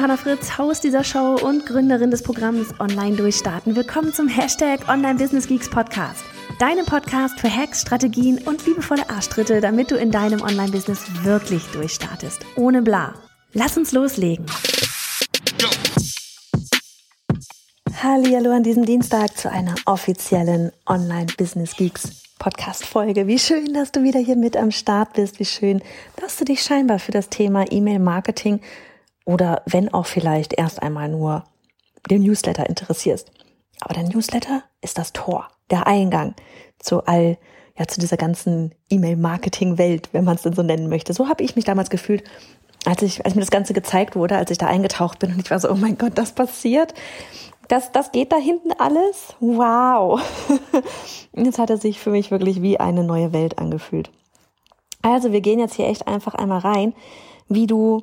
Johanna Fritz, Haus dieser Show und Gründerin des Programms Online Durchstarten. Willkommen zum Hashtag Online Business Geeks Podcast. Deinem Podcast für Hacks, Strategien und liebevolle Arschtritte, damit du in deinem Online-Business wirklich durchstartest. Ohne bla. Lass uns loslegen. Hallo an diesem Dienstag zu einer offiziellen Online Business Geeks Podcast-Folge. Wie schön, dass du wieder hier mit am Start bist. Wie schön, dass du dich scheinbar für das Thema E-Mail-Marketing oder wenn auch vielleicht erst einmal nur den Newsletter interessierst. Aber der Newsletter ist das Tor, der Eingang zu all, ja, zu dieser ganzen E-Mail-Marketing-Welt, wenn man es denn so nennen möchte. So habe ich mich damals gefühlt, als ich, als mir das Ganze gezeigt wurde, als ich da eingetaucht bin und ich war so, oh mein Gott, das passiert. Das, das geht da hinten alles? Wow. Jetzt hat er sich für mich wirklich wie eine neue Welt angefühlt. Also wir gehen jetzt hier echt einfach einmal rein, wie du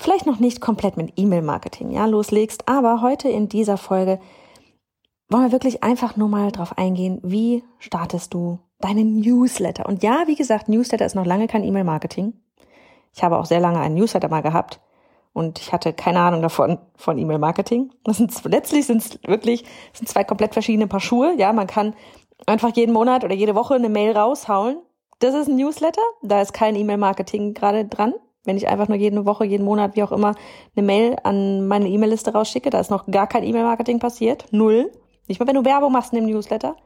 vielleicht noch nicht komplett mit E-Mail-Marketing ja, loslegst, aber heute in dieser Folge wollen wir wirklich einfach nur mal drauf eingehen, wie startest du deinen Newsletter? Und ja, wie gesagt, Newsletter ist noch lange kein E-Mail-Marketing. Ich habe auch sehr lange einen Newsletter mal gehabt und ich hatte keine Ahnung davon von E-Mail-Marketing. Sind letztlich sind es wirklich sind zwei komplett verschiedene Paar Schuhe. Ja, man kann einfach jeden Monat oder jede Woche eine Mail raushauen. Das ist ein Newsletter, da ist kein E-Mail-Marketing gerade dran. Wenn ich einfach nur jede Woche, jeden Monat, wie auch immer, eine Mail an meine E-Mail-Liste rausschicke, da ist noch gar kein E-Mail-Marketing passiert. Null. Nicht mal, wenn du Werbung machst in dem Newsletter.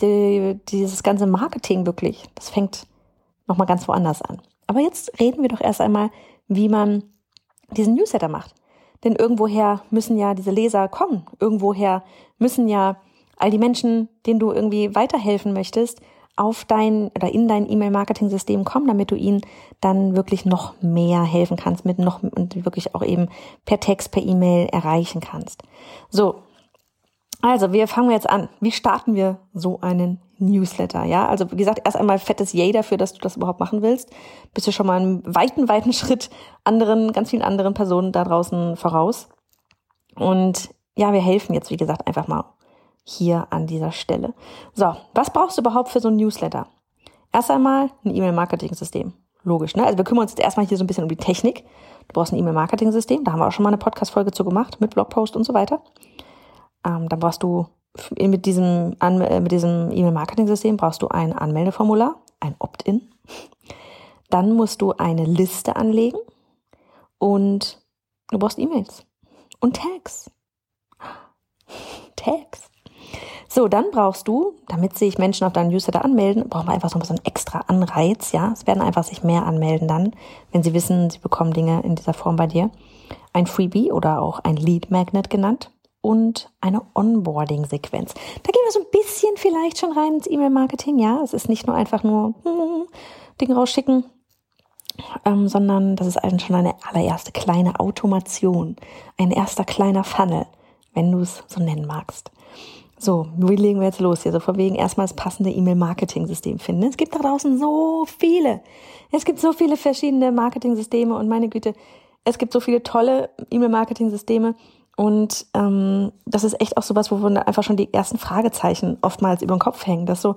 Die, dieses ganze Marketing wirklich, das fängt nochmal ganz woanders an. Aber jetzt reden wir doch erst einmal, wie man diesen Newsletter macht. Denn irgendwoher müssen ja diese Leser kommen. Irgendwoher müssen ja all die Menschen, denen du irgendwie weiterhelfen möchtest, auf dein oder in dein E-Mail-Marketing-System kommen, damit du ihnen dann wirklich noch mehr helfen kannst, mit noch und wirklich auch eben per Text, per E-Mail erreichen kannst. So. Also, wir fangen jetzt an. Wie starten wir so einen Newsletter? Ja, also wie gesagt, erst einmal fettes Yay dafür, dass du das überhaupt machen willst. Bist du schon mal einen weiten, weiten Schritt anderen, ganz vielen anderen Personen da draußen voraus. Und ja, wir helfen jetzt, wie gesagt, einfach mal hier an dieser Stelle. So, was brauchst du überhaupt für so ein Newsletter? Erst einmal ein E-Mail-Marketing-System. Logisch, ne? Also wir kümmern uns jetzt erstmal hier so ein bisschen um die Technik. Du brauchst ein E-Mail-Marketing-System. Da haben wir auch schon mal eine Podcast-Folge zu gemacht mit Blogpost und so weiter. Ähm, dann brauchst du mit diesem, äh, mit diesem E-Mail-Marketing-System brauchst du ein Anmeldeformular, ein Opt-in. Dann musst du eine Liste anlegen und du brauchst E-Mails und Tags. Tags. So, dann brauchst du, damit sich Menschen auf deinen Newsletter anmelden, brauchen wir einfach so einen extra Anreiz, ja. Es werden einfach sich mehr anmelden dann, wenn sie wissen, sie bekommen Dinge in dieser Form bei dir. Ein Freebie oder auch ein Lead Magnet genannt und eine Onboarding-Sequenz. Da gehen wir so ein bisschen vielleicht schon rein ins E-Mail-Marketing, ja. Es ist nicht nur einfach nur hm, Dinge rausschicken, ähm, sondern das ist schon eine allererste kleine Automation, ein erster kleiner Funnel, wenn du es so nennen magst. So, wie legen wir jetzt los hier? So von wegen erstmal das passende E-Mail-Marketing-System finden. Es gibt da draußen so viele. Es gibt so viele verschiedene Marketing-Systeme und meine Güte, es gibt so viele tolle E-Mail-Marketing-Systeme. Und ähm, das ist echt auch sowas, wo wir einfach schon die ersten Fragezeichen oftmals über den Kopf hängen. Das so,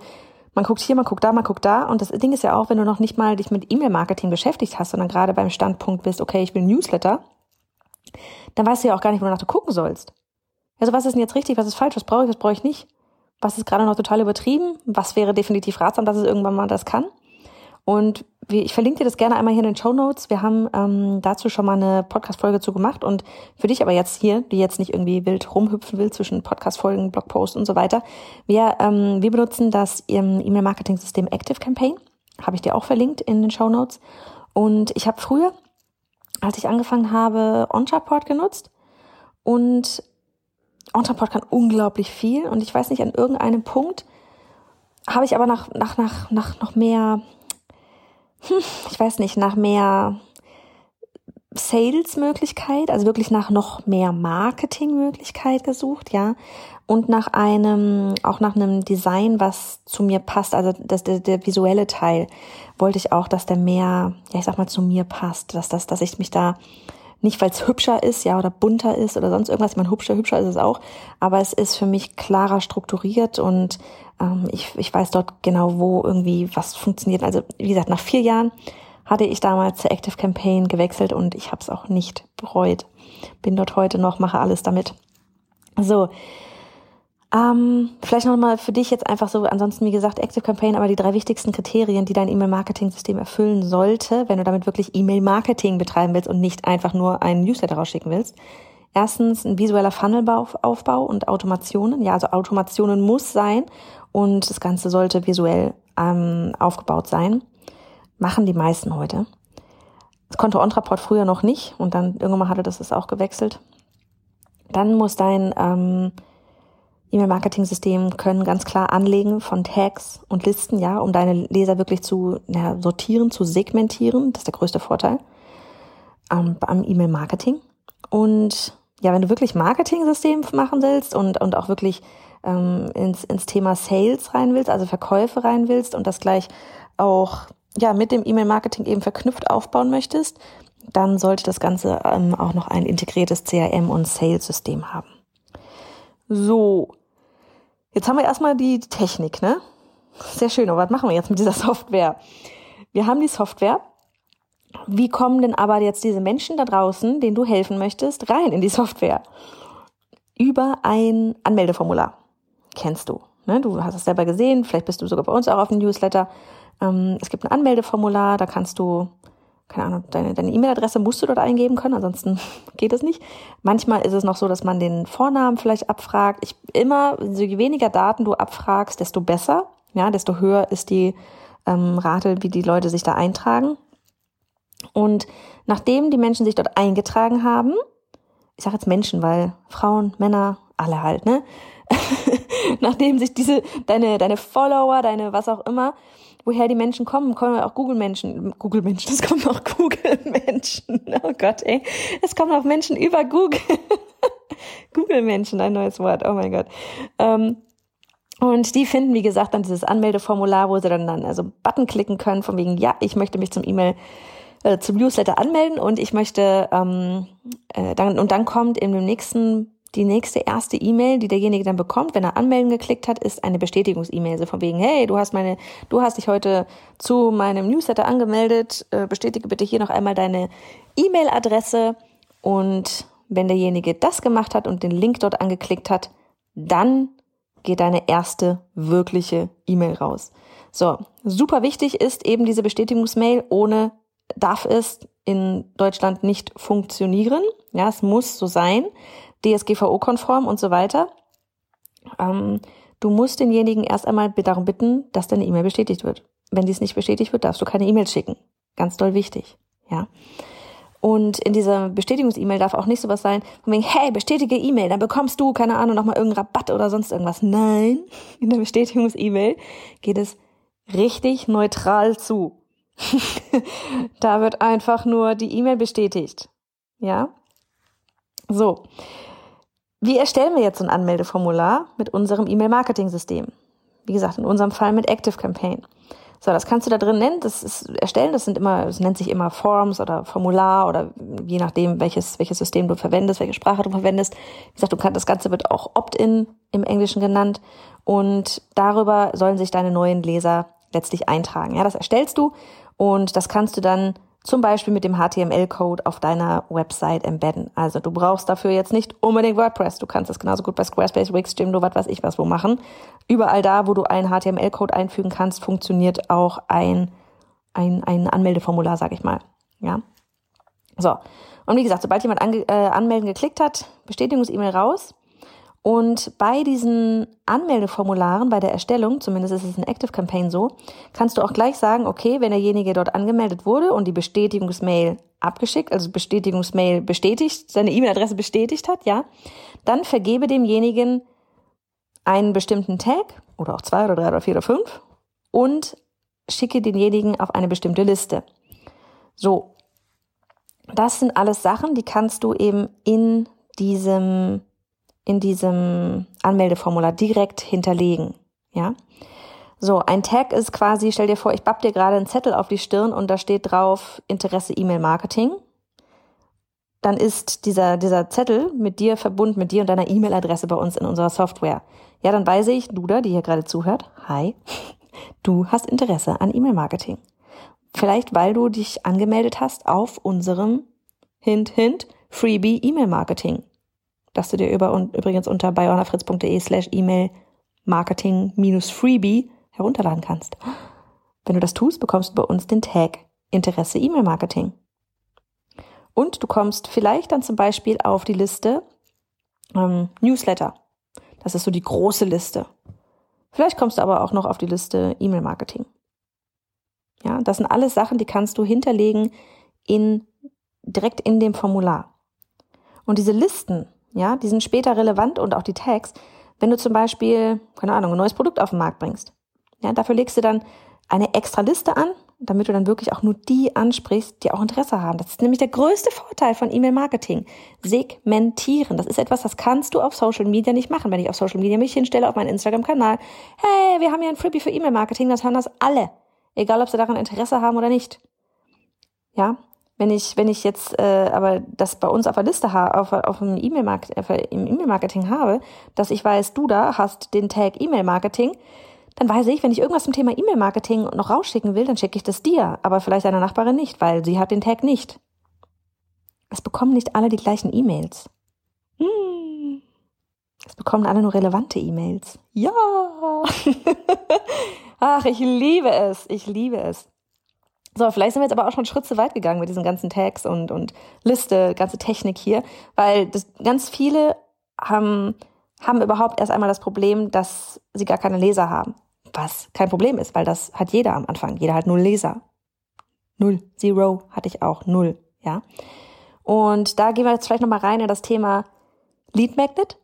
man guckt hier, man guckt da, man guckt da. Und das Ding ist ja auch, wenn du noch nicht mal dich mit E-Mail-Marketing beschäftigt hast, sondern gerade beim Standpunkt bist, okay, ich will Newsletter, dann weißt du ja auch gar nicht, wonach du gucken sollst. Also was ist denn jetzt richtig, was ist falsch, was brauche ich, was brauche ich nicht? Was ist gerade noch total übertrieben? Was wäre definitiv ratsam, dass es irgendwann mal das kann? Und ich verlinke dir das gerne einmal hier in den Show Notes. Wir haben ähm, dazu schon mal eine Podcast-Folge zu gemacht. Und für dich aber jetzt hier, die jetzt nicht irgendwie wild rumhüpfen will zwischen Podcast-Folgen, Blogposts und so weiter. Wir, ähm, wir benutzen das E-Mail-Marketing-System Active Campaign. Habe ich dir auch verlinkt in den Show Notes. Und ich habe früher, als ich angefangen habe, OnChartPort genutzt. Und OnChartPort kann unglaublich viel. Und ich weiß nicht, an irgendeinem Punkt habe ich aber nach, nach, nach, nach noch mehr hm, ich weiß nicht, nach mehr Sales-Möglichkeit, also wirklich nach noch mehr Marketing-Möglichkeit gesucht, ja, und nach einem, auch nach einem Design, was zu mir passt, also das, der, der visuelle Teil, wollte ich auch, dass der mehr, ja, ich sag mal, zu mir passt, dass das, dass ich mich da nicht, weil es hübscher ist, ja, oder bunter ist oder sonst irgendwas. Ich meine, hübscher, hübscher ist es auch, aber es ist für mich klarer strukturiert und ähm, ich, ich weiß dort genau, wo irgendwie was funktioniert. Also wie gesagt, nach vier Jahren hatte ich damals zu Active Campaign gewechselt und ich habe es auch nicht bereut. Bin dort heute noch, mache alles damit. So, ähm, vielleicht nochmal für dich jetzt einfach so, ansonsten wie gesagt, Active Campaign, aber die drei wichtigsten Kriterien, die dein E-Mail-Marketing-System erfüllen sollte, wenn du damit wirklich E-Mail-Marketing betreiben willst und nicht einfach nur einen Newsletter rausschicken willst. Erstens ein visueller Funnelaufbau und Automationen. Ja, also Automationen muss sein und das Ganze sollte visuell ähm, aufgebaut sein. Machen die meisten heute. Das konnte OnTraport früher noch nicht und dann irgendwann hatte das ist auch gewechselt. Dann muss dein ähm, E-Mail-Marketing-System können ganz klar anlegen von Tags und Listen, ja, um deine Leser wirklich zu ja, sortieren, zu segmentieren. Das ist der größte Vorteil ähm, am E-Mail-Marketing. Und ja, wenn du wirklich Marketing-System machen willst und, und auch wirklich ähm, ins, ins Thema Sales rein willst, also Verkäufe rein willst und das gleich auch ja mit dem E-Mail-Marketing eben verknüpft aufbauen möchtest, dann sollte das Ganze ähm, auch noch ein integriertes CRM und Sales-System haben. So, Jetzt haben wir erstmal die Technik, ne? Sehr schön, aber was machen wir jetzt mit dieser Software? Wir haben die Software. Wie kommen denn aber jetzt diese Menschen da draußen, denen du helfen möchtest, rein in die Software? Über ein Anmeldeformular. Kennst du. Ne? Du hast es selber gesehen, vielleicht bist du sogar bei uns auch auf dem Newsletter. Ähm, es gibt ein Anmeldeformular, da kannst du keine Ahnung, deine E-Mail-Adresse musst du dort eingeben können, ansonsten geht es nicht. Manchmal ist es noch so, dass man den Vornamen vielleicht abfragt. Ich immer, je weniger Daten du abfragst, desto besser, ja, desto höher ist die ähm, Rate, wie die Leute sich da eintragen. Und nachdem die Menschen sich dort eingetragen haben, ich sage jetzt Menschen, weil Frauen, Männer, alle halt, ne? nachdem sich diese, deine, deine Follower, deine was auch immer, woher die Menschen kommen, kommen auch Google-Menschen, Google-Menschen, es kommen auch Google-Menschen, oh Gott, ey, es kommen auch Menschen über Google, Google-Menschen, ein neues Wort, oh mein Gott. Ähm, und die finden, wie gesagt, dann dieses Anmeldeformular, wo sie dann, dann also Button klicken können, von wegen, ja, ich möchte mich zum E-Mail äh, zum Newsletter anmelden und ich möchte ähm, äh, dann und dann kommt in dem nächsten die nächste erste E-Mail, die derjenige dann bekommt, wenn er anmelden geklickt hat, ist eine Bestätigungs-E-Mail. So von wegen, hey, du hast meine, du hast dich heute zu meinem Newsletter angemeldet, äh, bestätige bitte hier noch einmal deine E-Mail-Adresse. Und wenn derjenige das gemacht hat und den Link dort angeklickt hat, dann geht deine erste wirkliche E-Mail raus. So, super wichtig ist eben diese Bestätigungsmail. Ohne darf es in Deutschland nicht funktionieren. Ja, es muss so sein. DSGVO-konform und so weiter. Ähm, du musst denjenigen erst einmal darum bitten, dass deine E-Mail bestätigt wird. Wenn dies nicht bestätigt wird, darfst du keine E-Mail schicken. Ganz doll wichtig, ja. Und in dieser Bestätigungs-E-Mail darf auch nicht sowas sein, von wegen, hey, bestätige E-Mail, dann bekommst du, keine Ahnung, nochmal irgendeinen Rabatt oder sonst irgendwas. Nein, in der Bestätigungs-E-Mail geht es richtig neutral zu. da wird einfach nur die E-Mail bestätigt. Ja? So. Wie erstellen wir jetzt so ein Anmeldeformular mit unserem E-Mail-Marketing-System? Wie gesagt, in unserem Fall mit Active Campaign. So, das kannst du da drin nennen, das ist erstellen, das sind immer, es nennt sich immer Forms oder Formular oder je nachdem, welches, welches System du verwendest, welche Sprache du verwendest. Wie gesagt, du kannst, das Ganze wird auch Opt-in im Englischen genannt und darüber sollen sich deine neuen Leser letztlich eintragen. Ja, das erstellst du und das kannst du dann zum Beispiel mit dem HTML-Code auf deiner Website embedden. Also du brauchst dafür jetzt nicht unbedingt WordPress. Du kannst das genauso gut bei Squarespace, Wix, Jimdo, was weiß ich was wo machen. Überall da, wo du einen HTML-Code einfügen kannst, funktioniert auch ein, ein, ein Anmeldeformular, sag ich mal. Ja. So. Und wie gesagt, sobald jemand ange, äh, anmelden geklickt hat, Bestätigungs-E-Mail raus. Und bei diesen Anmeldeformularen, bei der Erstellung, zumindest ist es in Active Campaign so, kannst du auch gleich sagen, okay, wenn derjenige dort angemeldet wurde und die Bestätigungsmail abgeschickt, also Bestätigungsmail bestätigt, seine E-Mail-Adresse bestätigt hat, ja, dann vergebe demjenigen einen bestimmten Tag oder auch zwei oder drei oder vier oder fünf und schicke denjenigen auf eine bestimmte Liste. So. Das sind alles Sachen, die kannst du eben in diesem in diesem Anmeldeformular direkt hinterlegen. Ja. So, ein Tag ist quasi, stell dir vor, ich bapp dir gerade einen Zettel auf die Stirn und da steht drauf Interesse E-Mail Marketing. Dann ist dieser, dieser Zettel mit dir verbunden, mit dir und deiner E-Mail-Adresse bei uns in unserer Software. Ja, dann weiß ich, du da, die hier gerade zuhört, hi, du hast Interesse an E-Mail Marketing. Vielleicht, weil du dich angemeldet hast auf unserem Hint, Hint, Freebie E-Mail Marketing. Das du dir über, und übrigens unter bayonafritz.de slash E-Mail Marketing minus Freebie herunterladen kannst. Wenn du das tust, bekommst du bei uns den Tag Interesse E-Mail Marketing. Und du kommst vielleicht dann zum Beispiel auf die Liste ähm, Newsletter. Das ist so die große Liste. Vielleicht kommst du aber auch noch auf die Liste E-Mail Marketing. Ja, das sind alles Sachen, die kannst du hinterlegen in, direkt in dem Formular. Und diese Listen, ja, die sind später relevant und auch die Tags, wenn du zum Beispiel, keine Ahnung, ein neues Produkt auf den Markt bringst. Ja, dafür legst du dann eine extra Liste an, damit du dann wirklich auch nur die ansprichst, die auch Interesse haben. Das ist nämlich der größte Vorteil von E-Mail-Marketing. Segmentieren. Das ist etwas, das kannst du auf Social Media nicht machen. Wenn ich auf Social Media mich hinstelle, auf meinen Instagram-Kanal, hey, wir haben ja ein Freebie für E-Mail-Marketing, das hören das alle. Egal, ob sie daran Interesse haben oder nicht. Ja, wenn ich, wenn ich jetzt äh, aber das bei uns auf der Liste habe, auf, auf dem E-Mail-Marketing, im E-Mail-Marketing habe, dass ich weiß, du da hast den Tag E-Mail-Marketing, dann weiß ich, wenn ich irgendwas zum Thema E-Mail-Marketing noch rausschicken will, dann schicke ich das dir, aber vielleicht deiner Nachbarin nicht, weil sie hat den Tag nicht. Es bekommen nicht alle die gleichen E-Mails. Hm. Es bekommen alle nur relevante E-Mails. Ja. Ach, ich liebe es. Ich liebe es. So, vielleicht sind wir jetzt aber auch schon einen Schritt zu weit gegangen mit diesen ganzen Tags und, und Liste, ganze Technik hier, weil das, ganz viele haben haben überhaupt erst einmal das Problem, dass sie gar keine Leser haben. Was kein Problem ist, weil das hat jeder am Anfang. Jeder hat null Leser. Null. Zero hatte ich auch. Null. Ja. Und da gehen wir jetzt vielleicht nochmal rein in das Thema Lead Magnet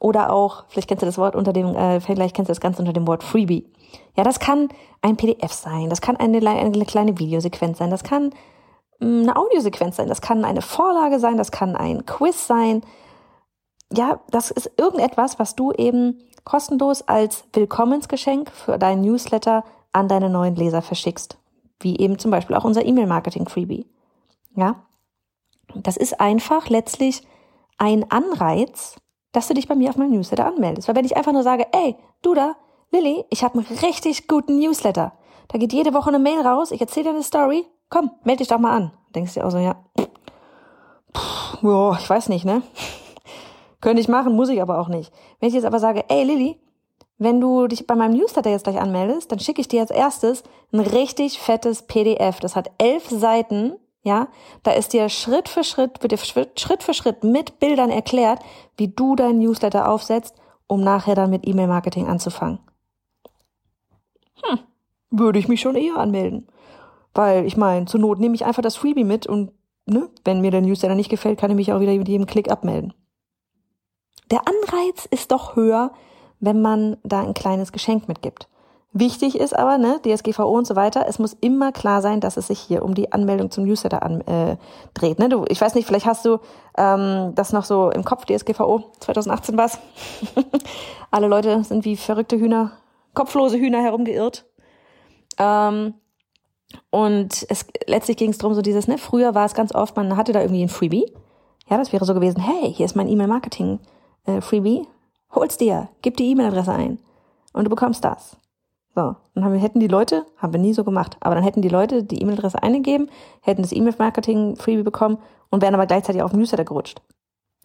oder auch, vielleicht kennst du das Wort unter dem, äh, vielleicht kennst du das Ganze unter dem Wort Freebie. Ja, das kann ein PDF sein, das kann eine, eine kleine Videosequenz sein, das kann mm, eine Audiosequenz sein, das kann eine Vorlage sein, das kann ein Quiz sein, ja, das ist irgendetwas, was du eben kostenlos als Willkommensgeschenk für deinen Newsletter an deine neuen Leser verschickst. Wie eben zum Beispiel auch unser E-Mail-Marketing-Freebie. Ja. Das ist einfach letztlich ein Anreiz, dass du dich bei mir auf meinem Newsletter anmeldest. Weil wenn ich einfach nur sage, ey, du da, Lilly, ich habe einen richtig guten Newsletter. Da geht jede Woche eine Mail raus, ich erzähle dir eine Story. Komm, melde dich doch mal an. Denkst du auch so, ja, Puh, ja, ich weiß nicht, ne? Könnte ich machen, muss ich aber auch nicht. Wenn ich jetzt aber sage, ey Lilly, wenn du dich bei meinem Newsletter jetzt gleich anmeldest, dann schicke ich dir als erstes ein richtig fettes PDF. Das hat elf Seiten, ja. Da ist dir Schritt für Schritt, wird dir Schritt für Schritt mit Bildern erklärt, wie du deinen Newsletter aufsetzt, um nachher dann mit E-Mail-Marketing anzufangen. Hm, würde ich mich schon eher anmelden. Weil, ich meine, zur Not nehme ich einfach das Freebie mit und, ne, wenn mir der Newsletter nicht gefällt, kann ich mich auch wieder mit jedem Klick abmelden der Anreiz ist doch höher, wenn man da ein kleines Geschenk mitgibt. Wichtig ist aber, ne, DSGVO und so weiter, es muss immer klar sein, dass es sich hier um die Anmeldung zum Newsletter an, äh, dreht. Ne? Du, ich weiß nicht, vielleicht hast du ähm, das noch so im Kopf, DSGVO, 2018 war's. Alle Leute sind wie verrückte Hühner, kopflose Hühner herumgeirrt. Ähm, und es letztlich ging es darum, so dieses, ne, früher war es ganz oft, man hatte da irgendwie ein Freebie. Ja, das wäre so gewesen, hey, hier ist mein E-Mail-Marketing äh, hol's dir, gib die E-Mail-Adresse ein und du bekommst das. So, dann haben hätten die Leute, haben wir nie so gemacht, aber dann hätten die Leute die E-Mail-Adresse eingegeben, hätten das E-Mail-Marketing-Freebie bekommen und wären aber gleichzeitig auf den Newsletter gerutscht.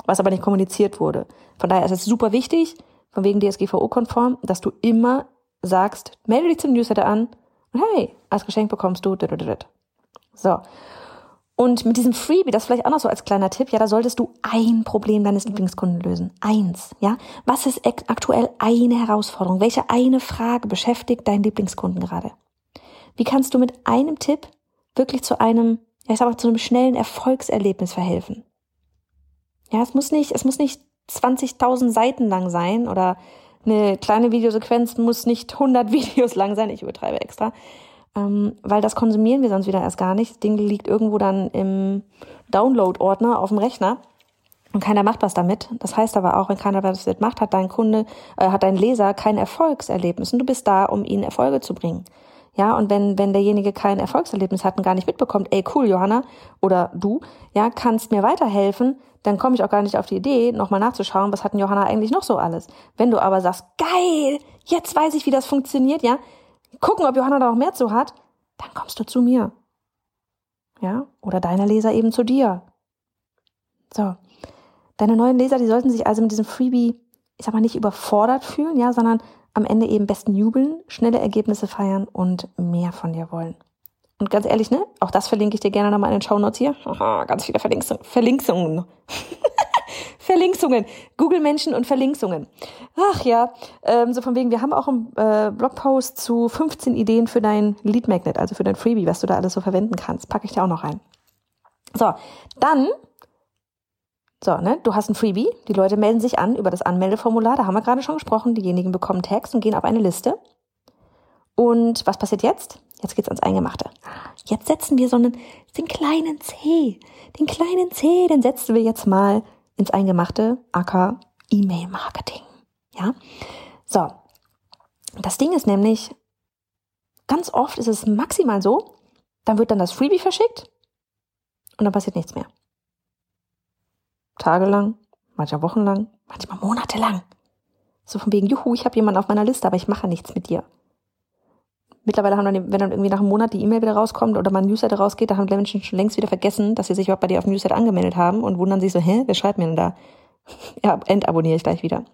Was aber nicht kommuniziert wurde. Von daher ist es super wichtig, von wegen DSGVO-konform, dass du immer sagst, melde dich zum Newsletter an und hey, als Geschenk bekommst du. So. Und mit diesem Freebie, das vielleicht auch noch so als kleiner Tipp, ja, da solltest du ein Problem deines Lieblingskunden lösen. Eins, ja. Was ist aktuell eine Herausforderung? Welche eine Frage beschäftigt deinen Lieblingskunden gerade? Wie kannst du mit einem Tipp wirklich zu einem, ja, ich sag mal, zu einem schnellen Erfolgserlebnis verhelfen? Ja, es muss nicht, es muss nicht 20.000 Seiten lang sein oder eine kleine Videosequenz muss nicht 100 Videos lang sein. Ich übertreibe extra ähm, weil das konsumieren wir sonst wieder erst gar nicht. Das Ding liegt irgendwo dann im Download-Ordner auf dem Rechner und keiner macht was damit. Das heißt aber auch, wenn keiner was damit macht, hat dein Kunde, äh, hat dein Leser kein Erfolgserlebnis und du bist da, um ihnen Erfolge zu bringen. Ja, und wenn, wenn derjenige kein Erfolgserlebnis hat und gar nicht mitbekommt, ey cool, Johanna, oder du, ja, kannst mir weiterhelfen, dann komme ich auch gar nicht auf die Idee, nochmal nachzuschauen, was hat denn Johanna eigentlich noch so alles. Wenn du aber sagst, geil, jetzt weiß ich, wie das funktioniert, ja, gucken, ob Johanna da noch mehr zu hat, dann kommst du zu mir. Ja, oder deine Leser eben zu dir. So. Deine neuen Leser, die sollten sich also mit diesem Freebie, ich sag mal, nicht überfordert fühlen, ja, sondern am Ende eben besten jubeln, schnelle Ergebnisse feiern und mehr von dir wollen. Und ganz ehrlich, ne? Auch das verlinke ich dir gerne nochmal in den Show Notes hier. Aha, ganz viele Verlinkungen. Verlinkungen. Verlinkungen. Google Menschen und Verlinkungen. Ach ja, ähm, so von wegen, wir haben auch einen äh, Blogpost zu 15 Ideen für dein Lead Magnet, also für dein Freebie, was du da alles so verwenden kannst. Packe ich dir auch noch rein. So, dann so, ne, du hast ein Freebie, die Leute melden sich an über das Anmeldeformular, da haben wir gerade schon gesprochen, diejenigen bekommen Tags und gehen auf eine Liste. Und was passiert jetzt? Jetzt geht's ans Eingemachte. Jetzt setzen wir so einen, den kleinen C, den kleinen C, den setzen wir jetzt mal ins Eingemachte, aka E-Mail-Marketing. Ja? So. Das Ding ist nämlich, ganz oft ist es maximal so, dann wird dann das Freebie verschickt und dann passiert nichts mehr tagelang, manchmal wochenlang, manchmal monatelang. So von wegen, juhu, ich habe jemanden auf meiner Liste, aber ich mache nichts mit dir. Mittlerweile haben dann, wenn dann irgendwie nach einem Monat die E-Mail wieder rauskommt oder mein Newsletter rausgeht, da haben die Menschen schon längst wieder vergessen, dass sie sich überhaupt bei dir auf dem Newsletter angemeldet haben und wundern sich so, hä, wer schreibt mir denn da? Ja, entabonniere ich gleich wieder.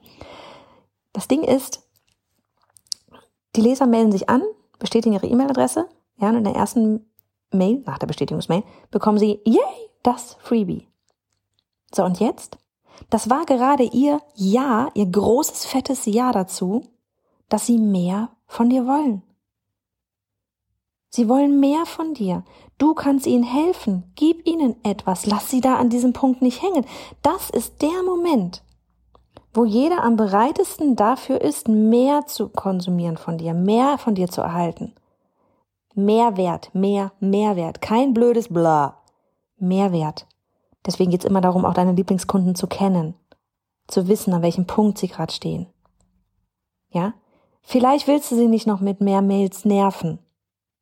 Das Ding ist, die Leser melden sich an, bestätigen ihre E-Mail-Adresse, ja, und in der ersten Mail, nach der Bestätigungsmail, bekommen sie, yay, das Freebie. So, und jetzt? Das war gerade ihr Ja, ihr großes, fettes Ja dazu, dass sie mehr von dir wollen. Sie wollen mehr von dir. Du kannst ihnen helfen. Gib ihnen etwas. Lass sie da an diesem Punkt nicht hängen. Das ist der Moment, wo jeder am bereitesten dafür ist, mehr zu konsumieren von dir, mehr von dir zu erhalten. Mehrwert, mehr Mehrwert. Kein blödes Bla. Mehrwert. Deswegen geht es immer darum, auch deine Lieblingskunden zu kennen, zu wissen, an welchem Punkt sie gerade stehen. Ja? Vielleicht willst du sie nicht noch mit mehr Mails nerven,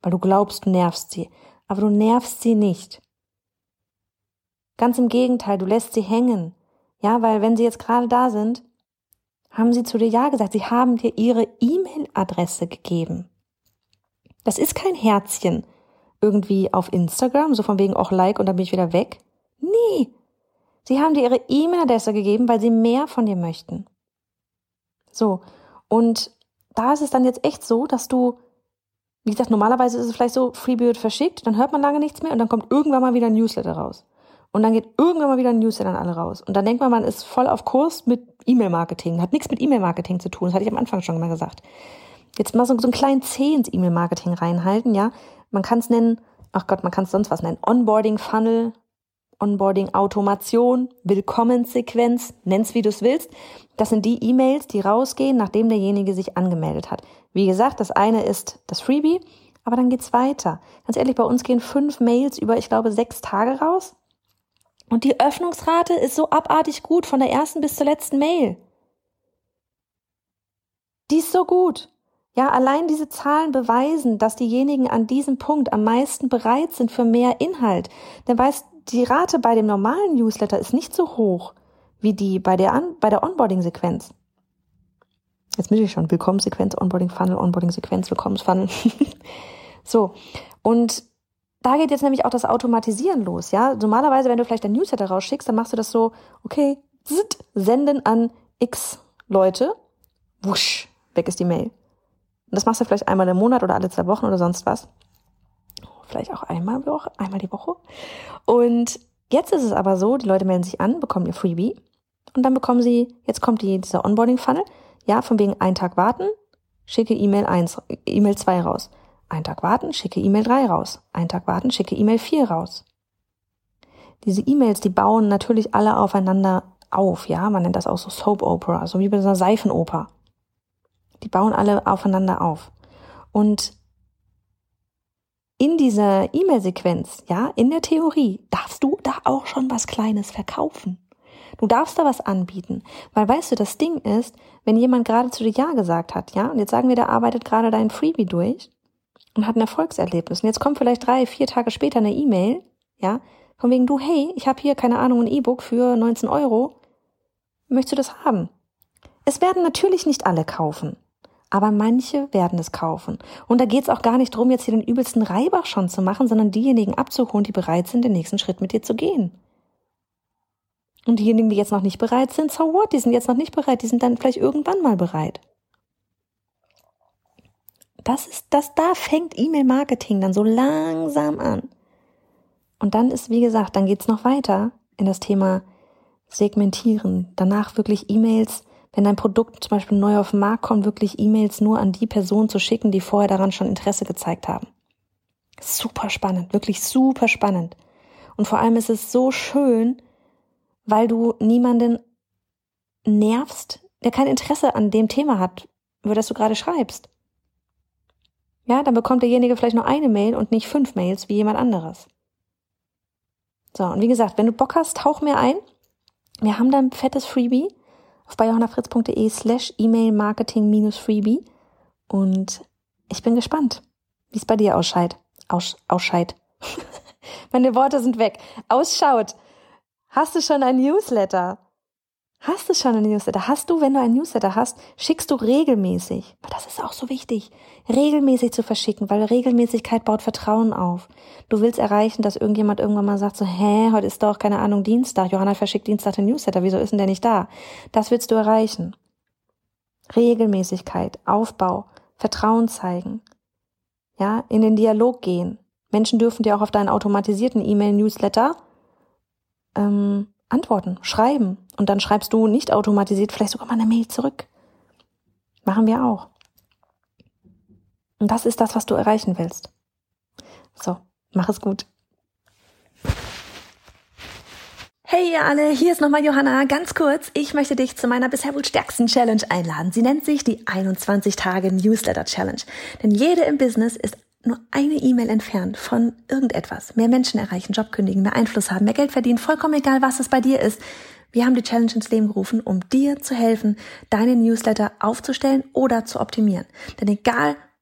weil du glaubst, du nervst sie, aber du nervst sie nicht. Ganz im Gegenteil, du lässt sie hängen. Ja, weil wenn sie jetzt gerade da sind, haben sie zu dir Ja gesagt. Sie haben dir ihre E-Mail-Adresse gegeben. Das ist kein Herzchen irgendwie auf Instagram, so von wegen auch Like und dann bin ich wieder weg, Nie. Sie haben dir ihre E-Mail-Adresse gegeben, weil sie mehr von dir möchten. So. Und da ist es dann jetzt echt so, dass du, wie gesagt, normalerweise ist es vielleicht so, Freebie verschickt, dann hört man lange nichts mehr und dann kommt irgendwann mal wieder ein Newsletter raus. Und dann geht irgendwann mal wieder ein Newsletter an alle raus. Und dann denkt man, man ist voll auf Kurs mit E-Mail-Marketing. Hat nichts mit E-Mail-Marketing zu tun. Das hatte ich am Anfang schon mal gesagt. Jetzt mal so, so einen kleinen C ins E-Mail-Marketing reinhalten, ja. Man kann es nennen, ach Gott, man kann es sonst was nennen. Onboarding-Funnel, Onboarding-Automation, Willkommenssequenz, nenn's wie du's willst. Das sind die E-Mails, die rausgehen, nachdem derjenige sich angemeldet hat. Wie gesagt, das eine ist das Freebie, aber dann geht's weiter. Ganz ehrlich, bei uns gehen fünf Mails über, ich glaube, sechs Tage raus. Und die Öffnungsrate ist so abartig gut von der ersten bis zur letzten Mail. Die ist so gut. Ja, allein diese Zahlen beweisen, dass diejenigen an diesem Punkt am meisten bereit sind für mehr Inhalt. Denn weißt, die Rate bei dem normalen Newsletter ist nicht so hoch wie die bei der, An bei der Onboarding-Sequenz. Jetzt bin ich schon. Willkommenssequenz, Onboarding-Funnel, Onboarding-Sequenz, Willkommensfunnel. so. Und da geht jetzt nämlich auch das Automatisieren los, ja. Normalerweise, wenn du vielleicht ein Newsletter rausschickst, dann machst du das so, okay, zit, senden an x Leute, wusch, weg ist die Mail. Und das machst du vielleicht einmal im Monat oder alle zwei Wochen oder sonst was vielleicht auch einmal die Woche, einmal die Woche. Und jetzt ist es aber so, die Leute melden sich an, bekommen ihr Freebie und dann bekommen sie, jetzt kommt die, dieser Onboarding-Funnel, ja, von wegen einen Tag warten, schicke E-Mail 1, E-Mail 2 raus. Ein Tag warten, schicke E-Mail 3 raus. Ein Tag warten, schicke E-Mail 4 raus. Diese E-Mails, die bauen natürlich alle aufeinander auf, ja, man nennt das auch so Soap Opera, so wie bei so einer Seifenoper. Die bauen alle aufeinander auf. Und in dieser E-Mail-Sequenz, ja, in der Theorie, darfst du da auch schon was Kleines verkaufen. Du darfst da was anbieten. Weil weißt du, das Ding ist, wenn jemand gerade zu dir Ja gesagt hat, ja, und jetzt sagen wir, der arbeitet gerade dein Freebie durch und hat ein Erfolgserlebnis. Und jetzt kommt vielleicht drei, vier Tage später eine E-Mail, ja, von wegen du, hey, ich habe hier, keine Ahnung, ein E-Book für 19 Euro. Möchtest du das haben? Es werden natürlich nicht alle kaufen. Aber manche werden es kaufen. Und da geht es auch gar nicht drum, jetzt hier den übelsten Reibach schon zu machen, sondern diejenigen abzuholen, die bereit sind, den nächsten Schritt mit dir zu gehen. Und diejenigen, die jetzt noch nicht bereit sind, so what? Die sind jetzt noch nicht bereit, die sind dann vielleicht irgendwann mal bereit. Das ist, das, da fängt E-Mail-Marketing dann so langsam an. Und dann ist, wie gesagt, dann geht's noch weiter in das Thema segmentieren. Danach wirklich E-Mails, wenn dein Produkt zum Beispiel neu auf den Markt kommt, wirklich E-Mails nur an die Personen zu schicken, die vorher daran schon Interesse gezeigt haben. Super spannend, wirklich super spannend. Und vor allem ist es so schön, weil du niemanden nervst, der kein Interesse an dem Thema hat, über das du gerade schreibst. Ja, dann bekommt derjenige vielleicht nur eine Mail und nicht fünf Mails wie jemand anderes. So, und wie gesagt, wenn du Bock hast, tauch mir ein. Wir haben da ein fettes Freebie auf bayjohannafritz.de slash E-Mail Marketing minus Freebie. Und ich bin gespannt, wie es bei dir ausscheid. Aus, ausscheid. Meine Worte sind weg. Ausschaut. Hast du schon ein Newsletter? Hast du schon ein Newsletter? Hast du, wenn du ein Newsletter hast, schickst du regelmäßig. Das ist auch so wichtig, regelmäßig zu verschicken, weil Regelmäßigkeit baut Vertrauen auf. Du willst erreichen, dass irgendjemand irgendwann mal sagt so, hä, heute ist doch, keine Ahnung, Dienstag. Johanna verschickt Dienstag den Newsletter. Wieso ist denn der nicht da? Das willst du erreichen. Regelmäßigkeit, Aufbau, Vertrauen zeigen. Ja, in den Dialog gehen. Menschen dürfen dir auch auf deinen automatisierten E-Mail-Newsletter ähm, antworten, schreiben. Und dann schreibst du nicht automatisiert vielleicht sogar mal eine Mail zurück. Machen wir auch. Und das ist das, was du erreichen willst. So, mach es gut. Hey ihr alle, hier ist nochmal Johanna. Ganz kurz, ich möchte dich zu meiner bisher wohl stärksten Challenge einladen. Sie nennt sich die 21 Tage Newsletter Challenge. Denn jede im Business ist nur eine E-Mail entfernt von irgendetwas. Mehr Menschen erreichen, Job kündigen, mehr Einfluss haben, mehr Geld verdienen, vollkommen egal, was es bei dir ist. Wir haben die Challenge ins Leben gerufen, um dir zu helfen, deine Newsletter aufzustellen oder zu optimieren. Denn egal,